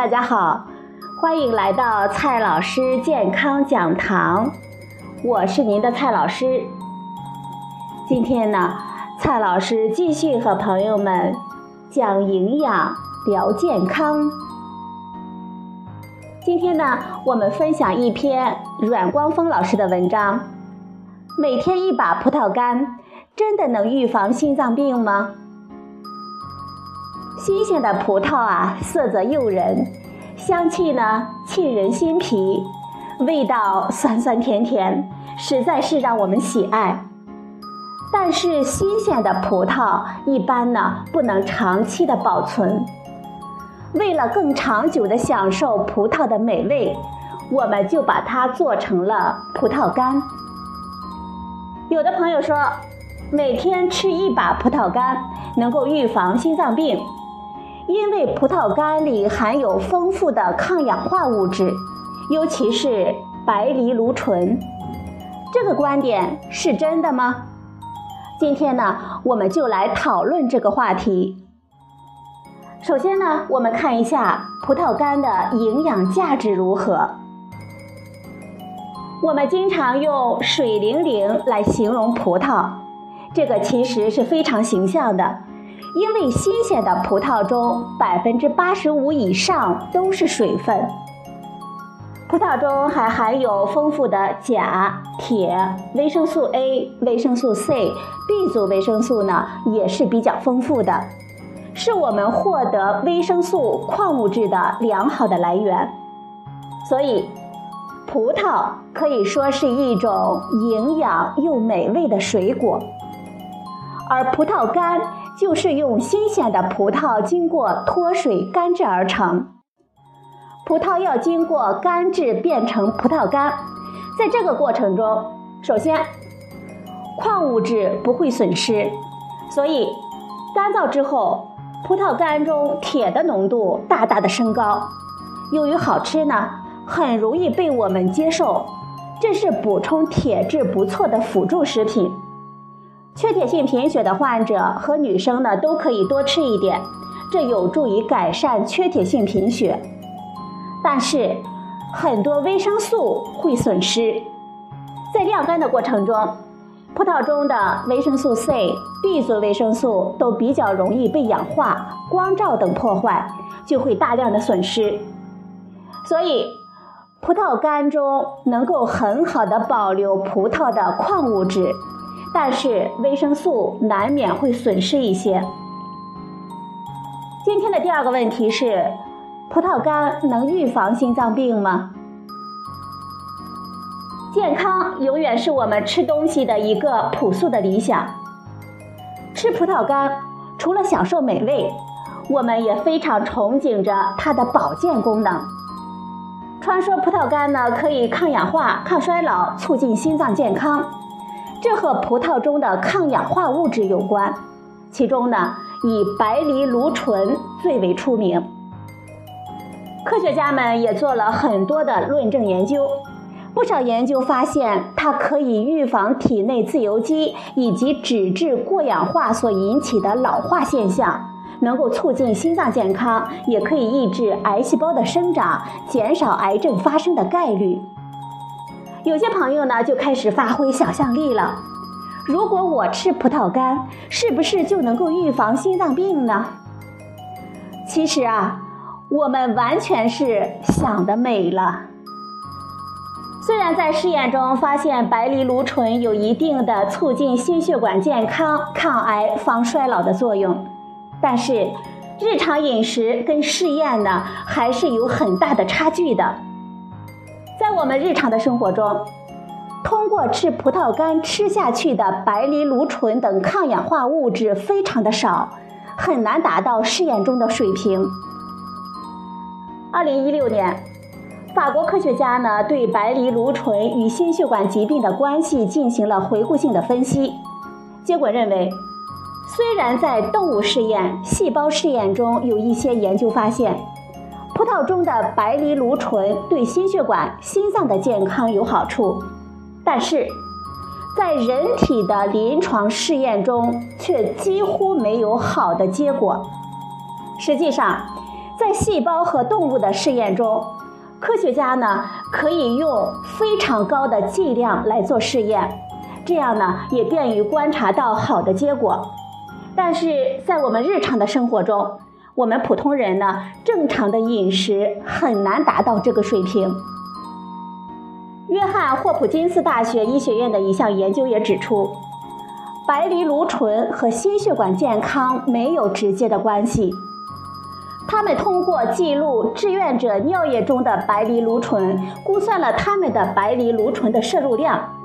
大家好，欢迎来到蔡老师健康讲堂，我是您的蔡老师。今天呢，蔡老师继续和朋友们讲营养、聊健康。今天呢，我们分享一篇阮光峰老师的文章：每天一把葡萄干，真的能预防心脏病吗？新鲜的葡萄啊，色泽诱人，香气呢沁人心脾，味道酸酸甜甜，实在是让我们喜爱。但是新鲜的葡萄一般呢不能长期的保存，为了更长久的享受葡萄的美味，我们就把它做成了葡萄干。有的朋友说，每天吃一把葡萄干能够预防心脏病。因为葡萄干里含有丰富的抗氧化物质，尤其是白藜芦醇，这个观点是真的吗？今天呢，我们就来讨论这个话题。首先呢，我们看一下葡萄干的营养价值如何。我们经常用水灵灵来形容葡萄，这个其实是非常形象的。因为新鲜的葡萄中百分之八十五以上都是水分，葡萄中还含有丰富的钾、铁、维生素 A、维生素 C、B 族维生素呢也是比较丰富的，是我们获得维生素、矿物质的良好的来源。所以，葡萄可以说是一种营养又美味的水果，而葡萄干。就是用新鲜的葡萄经过脱水干制而成。葡萄要经过干制变成葡萄干，在这个过程中，首先矿物质不会损失，所以干燥之后，葡萄干中铁的浓度大大的升高。由于好吃呢，很容易被我们接受，这是补充铁质不错的辅助食品。缺铁性贫血的患者和女生呢，都可以多吃一点，这有助于改善缺铁性贫血。但是，很多维生素会损失，在晾干的过程中，葡萄中的维生素 C、B 族维生素都比较容易被氧化、光照等破坏，就会大量的损失。所以，葡萄干中能够很好的保留葡萄的矿物质。但是维生素难免会损失一些。今天的第二个问题是：葡萄干能预防心脏病吗？健康永远是我们吃东西的一个朴素的理想。吃葡萄干除了享受美味，我们也非常憧憬着它的保健功能。传说葡萄干呢可以抗氧化、抗衰老，促进心脏健康。这和葡萄中的抗氧化物质有关，其中呢，以白藜芦醇最为出名。科学家们也做了很多的论证研究，不少研究发现它可以预防体内自由基以及脂质过氧化所引起的老化现象，能够促进心脏健康，也可以抑制癌细胞的生长，减少癌症发生的概率。有些朋友呢就开始发挥想象力了。如果我吃葡萄干，是不是就能够预防心脏病呢？其实啊，我们完全是想得美了。虽然在试验中发现白藜芦醇有一定的促进心血管健康、抗癌、防衰老的作用，但是日常饮食跟试验呢还是有很大的差距的。在我们日常的生活中，通过吃葡萄干吃下去的白藜芦醇等抗氧化物质非常的少，很难达到试验中的水平。二零一六年，法国科学家呢对白藜芦醇与心血管疾病的关系进行了回顾性的分析，结果认为，虽然在动物试验、细胞试验中有一些研究发现。葡萄中的白藜芦醇对心血管、心脏的健康有好处，但是在人体的临床试验中却几乎没有好的结果。实际上，在细胞和动物的试验中，科学家呢可以用非常高的剂量来做试验，这样呢也便于观察到好的结果。但是在我们日常的生活中，我们普通人呢正常的饮食很难达到这个水平。约翰霍普金斯大学医学院的一项研究也指出，白藜芦醇和心血管健康没有直接的关系。他们通过记录志愿者尿液中的白藜芦醇，估算了他们的白藜芦醇的摄入量，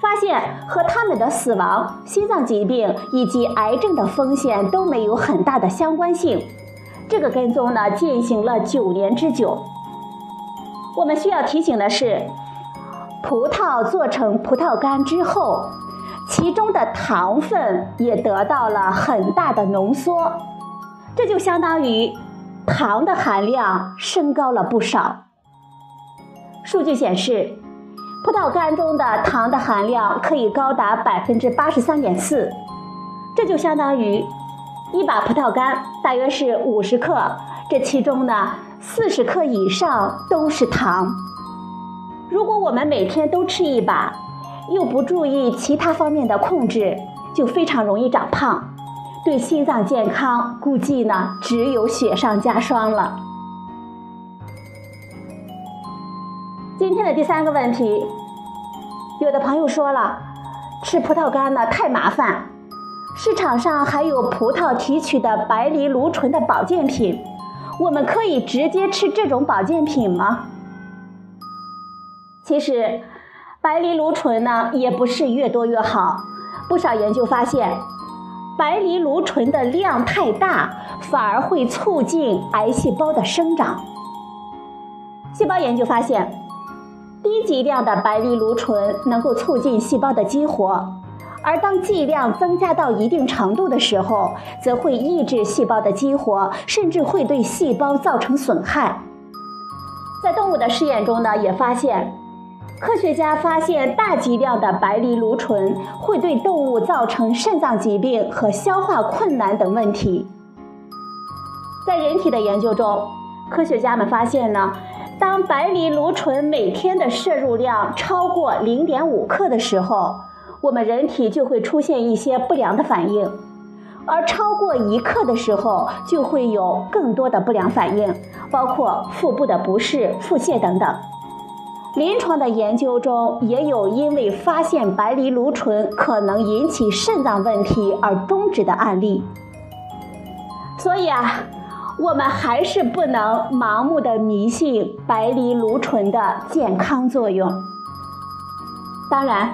发现和他们的死亡、心脏疾病以及癌症的风险都没有很大的相关性。这个跟踪呢进行了九年之久。我们需要提醒的是。葡萄做成葡萄干之后，其中的糖分也得到了很大的浓缩，这就相当于糖的含量升高了不少。数据显示，葡萄干中的糖的含量可以高达百分之八十三点四，这就相当于一把葡萄干大约是五十克，这其中呢四十克以上都是糖。如果我们每天都吃一把，又不注意其他方面的控制，就非常容易长胖，对心脏健康估计呢只有雪上加霜了。今天的第三个问题，有的朋友说了，吃葡萄干呢太麻烦，市场上还有葡萄提取的白藜芦醇的保健品，我们可以直接吃这种保健品吗？其实，白藜芦醇呢也不是越多越好。不少研究发现，白藜芦醇的量太大，反而会促进癌细胞的生长。细胞研究发现，低剂量的白藜芦醇能够促进细胞的激活，而当剂量增加到一定程度的时候，则会抑制细胞的激活，甚至会对细胞造成损害。在动物的试验中呢，也发现。科学家发现，大剂量的白藜芦醇会对动物造成肾脏疾病和消化困难等问题。在人体的研究中，科学家们发现呢，当白藜芦醇每天的摄入量超过零点五克的时候，我们人体就会出现一些不良的反应；而超过一克的时候，就会有更多的不良反应，包括腹部的不适、腹泻等等。临床的研究中也有因为发现白藜芦醇可能引起肾脏问题而终止的案例，所以啊，我们还是不能盲目的迷信白藜芦醇的健康作用。当然，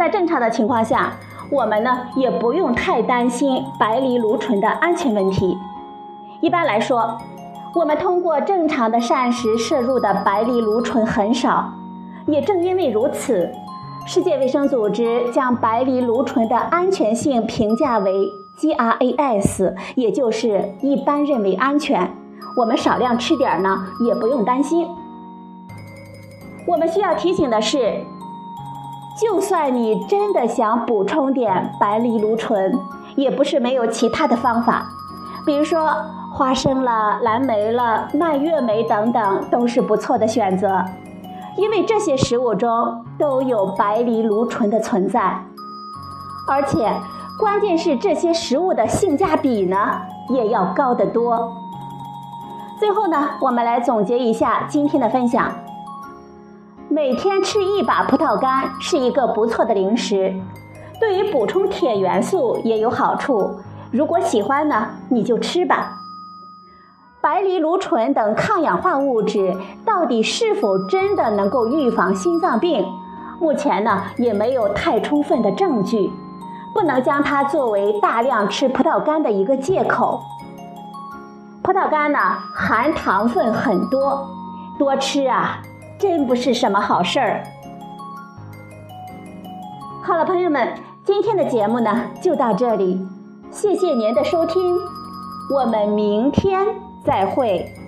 在正常的情况下，我们呢也不用太担心白藜芦醇的安全问题。一般来说，我们通过正常的膳食摄入的白藜芦醇很少，也正因为如此，世界卫生组织将白藜芦醇的安全性评价为 GRAS，也就是一般认为安全。我们少量吃点呢，也不用担心。我们需要提醒的是，就算你真的想补充点白藜芦醇，也不是没有其他的方法，比如说。花生了、蓝莓了、蔓越莓等等都是不错的选择，因为这些食物中都有白藜芦醇的存在，而且关键是这些食物的性价比呢也要高得多。最后呢，我们来总结一下今天的分享：每天吃一把葡萄干是一个不错的零食，对于补充铁元素也有好处。如果喜欢呢，你就吃吧。白藜芦醇等抗氧化物质到底是否真的能够预防心脏病？目前呢也没有太充分的证据，不能将它作为大量吃葡萄干的一个借口。葡萄干呢含糖分很多，多吃啊真不是什么好事儿。好了，朋友们，今天的节目呢就到这里，谢谢您的收听，我们明天。再会。